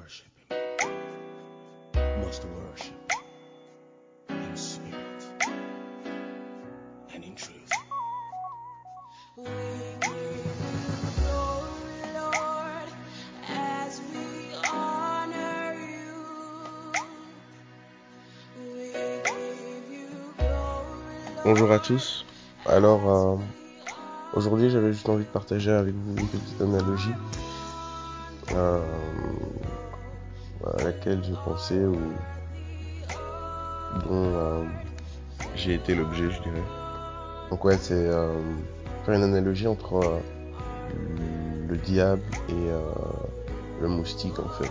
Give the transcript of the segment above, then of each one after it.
worship Bonjour à tous. Alors, euh, aujourd'hui, j'avais juste envie de partager avec vous une petite analogie. Euh, à laquelle j'ai pensé ou dont euh, j'ai été l'objet, je dirais. Donc ouais, c'est euh, faire une analogie entre euh, le diable et euh, le moustique en fait.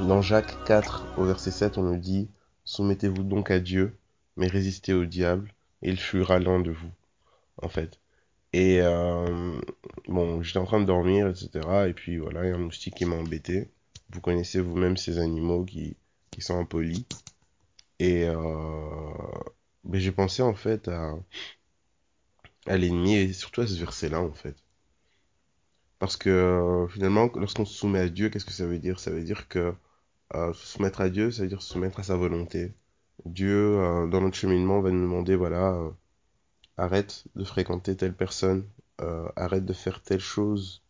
Dans Jacques 4 au verset 7, on nous dit Soumettez-vous donc à Dieu, mais résistez au diable, et il fuira loin de vous, en fait. Et euh, bon, j'étais en train de dormir, etc. Et puis voilà, il y a un moustique qui m'a embêté. Vous connaissez vous-même ces animaux qui, qui sont impolis. Et euh, mais j'ai pensé en fait à, à l'ennemi et surtout à ce verset-là en fait. Parce que euh, finalement, lorsqu'on se soumet à Dieu, qu'est-ce que ça veut dire? Ça veut dire que euh, se soumettre à Dieu, ça veut dire se soumettre à sa volonté. Dieu, euh, dans notre cheminement, va nous demander, voilà, euh, arrête de fréquenter telle personne, arrête de faire telle chose,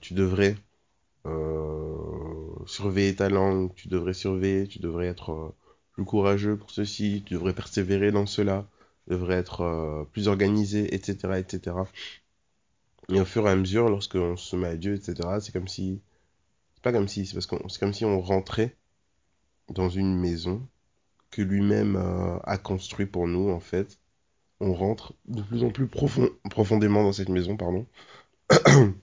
tu devrais surveiller ta langue, tu devrais surveiller, tu devrais être euh, plus courageux pour ceci, tu devrais persévérer dans cela, tu devrais être euh, plus organisé, etc., etc. Et au fur et à mesure, lorsqu'on se met à Dieu, etc., c'est comme si, c'est pas comme si, c'est parce qu'on, c'est comme si on rentrait dans une maison que lui-même euh, a construit pour nous, en fait. On rentre de plus en plus profond, profondément dans cette maison, pardon.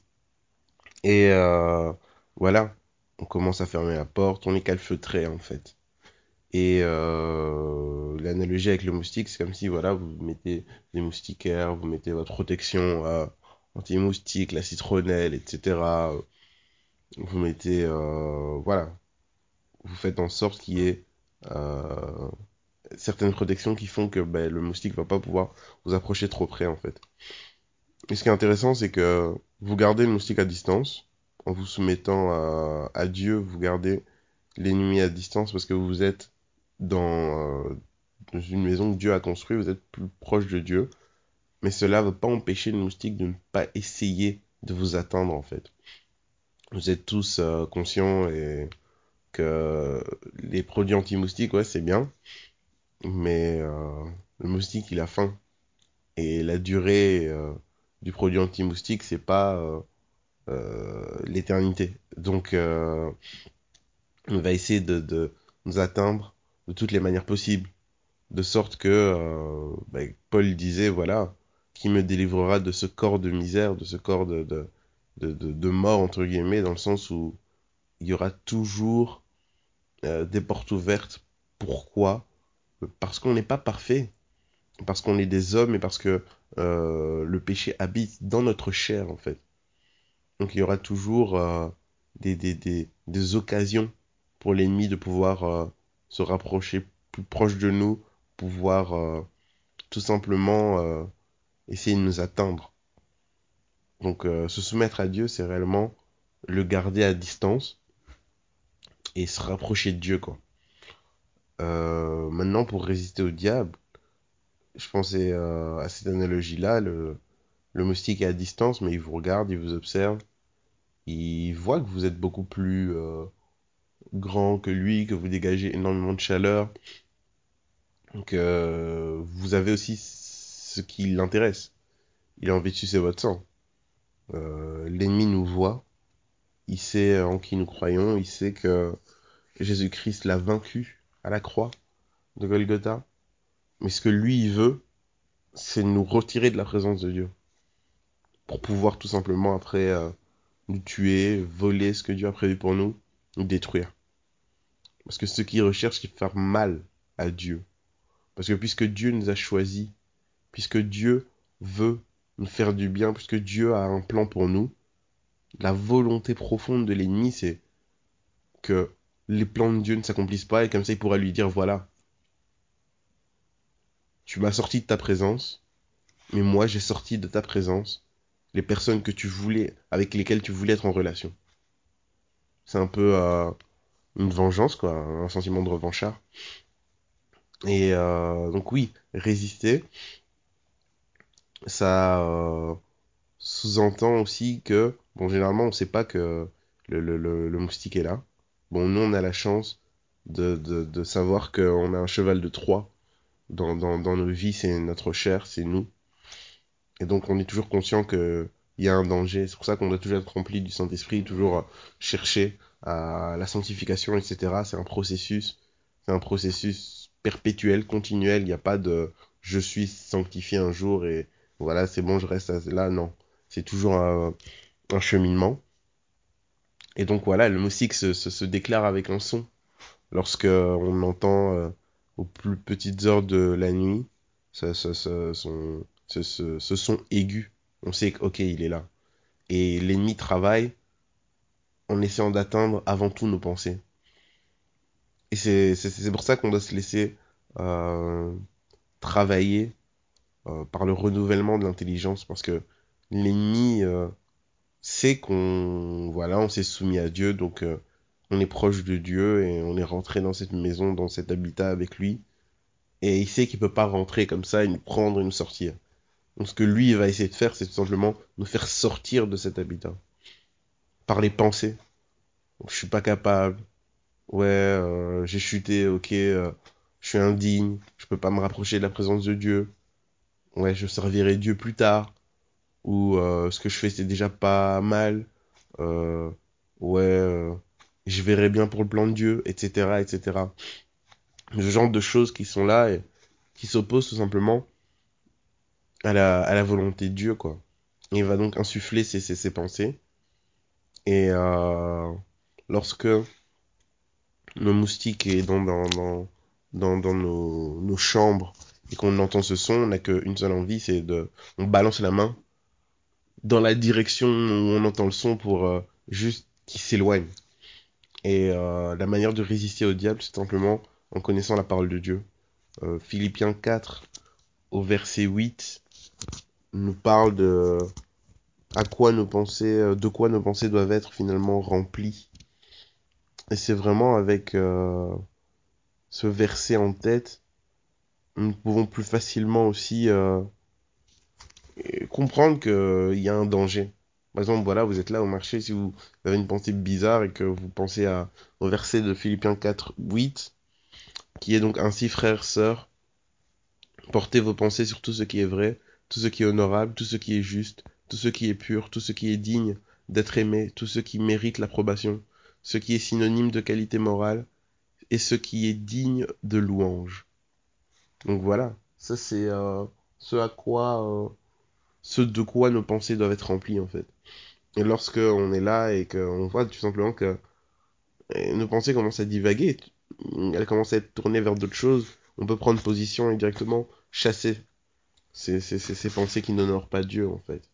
Et euh, voilà, on commence à fermer la porte, on est calfeutré, en fait. Et euh, l'analogie avec le moustique, c'est comme si, voilà, vous mettez des moustiquaires, vous mettez votre protection euh, anti-moustique, la citronnelle, etc. Vous mettez, euh, voilà, vous faites en sorte qu'il y ait euh, certaines protections qui font que ben, le moustique va pas pouvoir vous approcher trop près en fait. Et ce qui est intéressant, c'est que vous gardez le moustique à distance, en vous soumettant à, Dieu, vous gardez l'ennemi à distance parce que vous êtes dans, euh, dans une maison que Dieu a construite, vous êtes plus proche de Dieu, mais cela ne va pas empêcher le moustique de ne pas essayer de vous atteindre en fait. Vous êtes tous euh, conscients et que les produits anti-moustiques, ouais, c'est bien, mais euh, le moustique, il a faim. Et la durée du produit anti-moustique, c'est pas l'éternité. Donc, euh, on va essayer de, nous atteindre de toutes les manières possibles, de sorte que euh, ben, Paul disait, voilà, qui me délivrera de ce corps de misère, de ce corps de, mort, entre guillemets, dans le sens où il y aura toujours euh, des portes ouvertes. Pourquoi? Parce qu'on n'est pas parfait. Parce qu'on est des hommes et parce que euh, le péché habite dans notre chair, en fait. Donc il y aura toujours euh, des, des, des, des occasions pour l'ennemi de pouvoir euh, se rapprocher plus proche de nous, pouvoir euh, tout simplement euh, essayer de nous atteindre. Donc euh, se soumettre à Dieu, c'est réellement le garder à distance et se rapprocher de Dieu, quoi. Euh, maintenant, pour résister au diable, je pensais à cette analogie-là, le, le moustique est à distance, mais il vous regarde, il vous observe, il voit que vous êtes beaucoup plus euh, grand que lui, que vous dégagez énormément de chaleur, donc euh, vous avez aussi ce qui l'intéresse. Il a envie de sucer votre sang. Euh, L'ennemi nous voit, il sait en qui nous croyons, il sait que Jésus-Christ l'a vaincu à la croix de Golgotha. Mais ce que lui, il veut, c'est nous retirer de la présence de Dieu. Pour pouvoir tout simplement après euh, nous tuer, voler ce que Dieu a prévu pour nous, nous détruire. Parce que ceux qui recherchent, c'est faire mal à Dieu. Parce que puisque Dieu nous a choisis, puisque Dieu veut nous faire du bien, puisque Dieu a un plan pour nous, la volonté profonde de l'ennemi, c'est que les plans de Dieu ne s'accomplissent pas et comme ça il pourra lui dire voilà, tu m'as sorti de ta présence, mais moi j'ai sorti de ta présence les personnes que tu voulais, avec lesquelles tu voulais être en relation. C'est un peu euh, une vengeance, quoi, un sentiment de revanchard. Et euh, donc oui, résister, ça euh, sous-entend aussi que, bon, généralement, on sait pas que le, le, le, moustique est là. Bon, nous, on a la chance de, de, de savoir qu'on a un cheval de Troie dans, dans, dans nos vies, c'est notre chair, c'est nous. Et donc, on est toujours conscient que il y a un danger. C'est pour ça qu'on doit toujours être rempli du Saint-Esprit, toujours euh, chercher à la sanctification, etc. C'est un processus, c'est un processus perpétuel, continuel. Il n'y a pas de je suis sanctifié un jour et voilà, c'est bon, je reste là. Non, c'est toujours un, un, cheminement. Et donc voilà, le moustique se, se, se déclare avec un son. Lorsque on entend euh, aux plus petites heures de la nuit ce, ce, ce, son, ce, son aigu, on sait que ok, il est là. Et l'ennemi travaille en essayant d'atteindre avant tout nos pensées. Et c'est pour ça qu'on doit se laisser euh, travailler euh, par le renouvellement de l'intelligence, parce que l'ennemi euh, sait qu'on voilà, on s'est soumis à Dieu, donc on est proche de Dieu et on est rentré dans cette maison, dans cet habitat avec lui. Et il sait qu'il peut pas rentrer comme ça et nous prendre et nous sortir. Donc ce que lui va essayer de faire, c'est tout simplement nous faire sortir de cet habitat. Par les pensées. Donc, je suis pas capable. Ouais, euh, j'ai chuté, ok, euh, je suis indigne, je peux pas me rapprocher de la présence de Dieu. Ouais, je servirai Dieu plus tard. Ou euh, ce que je fais c'est déjà pas mal. Ouais, je verrai bien pour le plan de Dieu, etc., etc. Ce genre de choses qui sont là et qui s'opposent tout simplement à la, à la volonté de Dieu, quoi. Il va donc insuffler ses, ses, ses pensées. Et euh, lorsque le moustique est dans, dans, dans, dans, dans nos, nos chambres et qu'on entend ce son, on n'a qu'une seule envie, c'est de... On balance la main dans la direction où on entend le son pour euh, juste qu'il s'éloigne. Et euh, la manière de résister au diable, c'est simplement en connaissant la parole de Dieu. Euh, Philippiens 4, au verset 8, nous parle de à quoi nos pensées, de quoi nos pensées doivent être finalement remplies. Et c'est vraiment avec euh, ce verset en tête, nous pouvons plus facilement aussi euh, comprendre qu'il y a un danger. Par exemple, voilà, vous êtes là au marché, si vous avez une pensée bizarre et que vous pensez à, au verset de Philippiens 4, 8, qui est donc ainsi, frères, sœurs, portez vos pensées sur tout ce qui est vrai, tout ce qui est honorable, tout ce qui est juste, tout ce qui est pur, tout ce qui est digne d'être aimé, tout ce qui mérite l'approbation, ce qui est synonyme de qualité morale, et ce qui est digne de louange. Donc voilà, ça c'est euh, ce à quoi, euh, ce de quoi nos pensées doivent être remplies en fait. Et lorsque on est là et qu'on voit tout simplement que nos pensées commencent à divaguer, elles commencent à être tournées vers d'autres choses, on peut prendre position et directement chasser ces, ces, ces, ces pensées qui n'honorent pas Dieu en fait.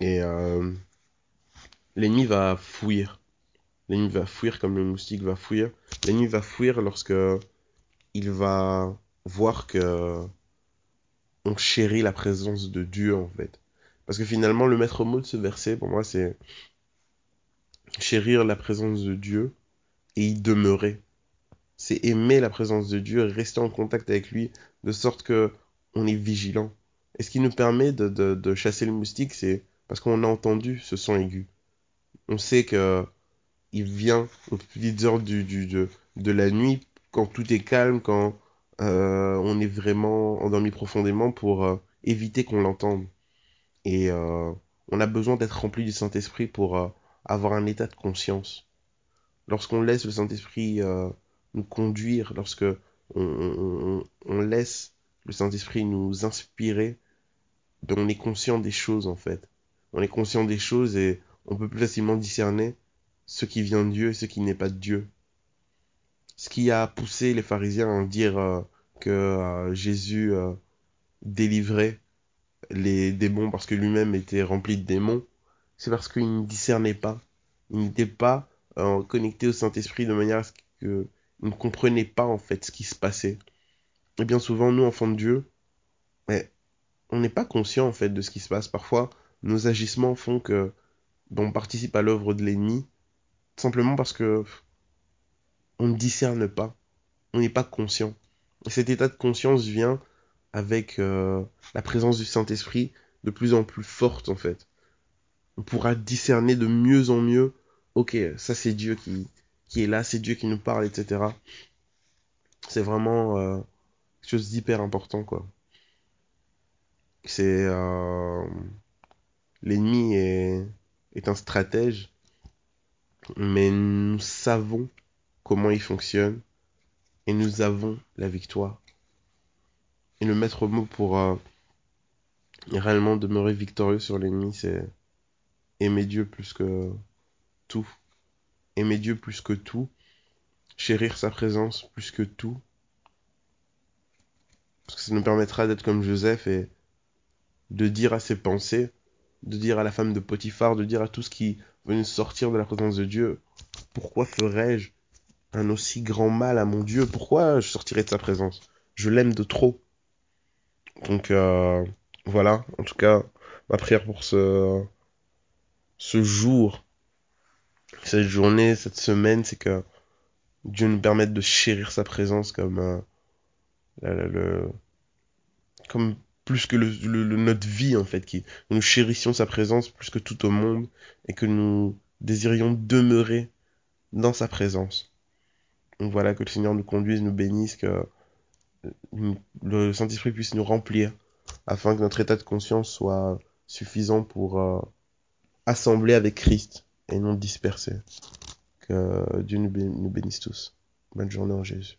Et euh, l'ennemi va fuir. L'ennemi va fuir comme le moustique va fuir. L'ennemi va fuir lorsque il va voir que on chérit la présence de Dieu en fait. Parce que finalement, le maître mot de ce verset, pour moi, c'est chérir la présence de Dieu et y demeurer. C'est aimer la présence de Dieu et rester en contact avec lui de sorte que on est vigilant. Et ce qui nous permet de, de, de chasser le moustique, c'est parce qu'on a entendu ce son aigu. On sait que il vient aux petites heures du, du, de, de la nuit, quand tout est calme, quand euh, on est vraiment endormi profondément pour euh, éviter qu'on l'entende. Et euh, on a besoin d'être rempli du Saint-Esprit pour euh, avoir un état de conscience. Lorsqu'on laisse le Saint-Esprit euh, nous conduire, lorsque on, on, on laisse Saint-Esprit nous inspirer, ben on est conscient des choses en fait. On est conscient des choses et on peut plus facilement discerner ce qui vient de Dieu et ce qui n'est pas de Dieu. Ce qui a poussé les pharisiens à dire euh, que euh, Jésus euh, délivrait les démons parce que lui-même était rempli de démons, c'est parce qu'il ne discernait pas. Il n'était pas connecté au Saint-Esprit de manière à ce qu'il ne comprenait pas en fait ce qui se passait. Et bien souvent, nous, enfants de Dieu, on n'est pas conscient en fait de ce qui se passe. Parfois, nos agissements font que ben, on participe à l'œuvre de l'ennemi simplement parce que on ne discerne pas, on n'est pas conscient. Et cet état de conscience vient avec euh, la présence du Saint-Esprit de plus en plus forte en fait. On pourra discerner de mieux en mieux, ok, ça c'est Dieu qui, qui est là, c'est Dieu qui nous parle, etc. C'est vraiment euh, chose d'hyper important quoi. C'est euh, l'ennemi est, est un stratège, mais nous savons comment il fonctionne et nous avons la victoire. Et le maître mot pour euh, réellement demeurer victorieux sur l'ennemi, c'est aimer Dieu plus que tout. Aimer Dieu plus que tout. Chérir sa présence plus que tout. Parce que ça nous permettra d'être comme Joseph et de dire à ses pensées, de dire à la femme de Potiphar, de dire à tout ce qui venait sortir de la présence de Dieu, pourquoi ferais-je un aussi grand mal à mon Dieu? Pourquoi je sortirais de sa présence? Je l'aime de trop. Donc euh, voilà, en tout cas, ma prière pour ce, jour, cette journée, cette semaine, c'est que Dieu nous permette de chérir sa présence comme euh, comme plus que notre vie en fait, qui nous chérissions sa présence plus que tout au monde et que nous désirions demeurer dans sa présence. Donc voilà, que le Seigneur nous conduise, nous bénisse, que le Saint-Esprit puisse nous remplir afin que notre état de conscience soit suffisant pour euh, assembler avec Christ et non disperser. Que Dieu nous bénisse tous. Bonne journée en Jésus.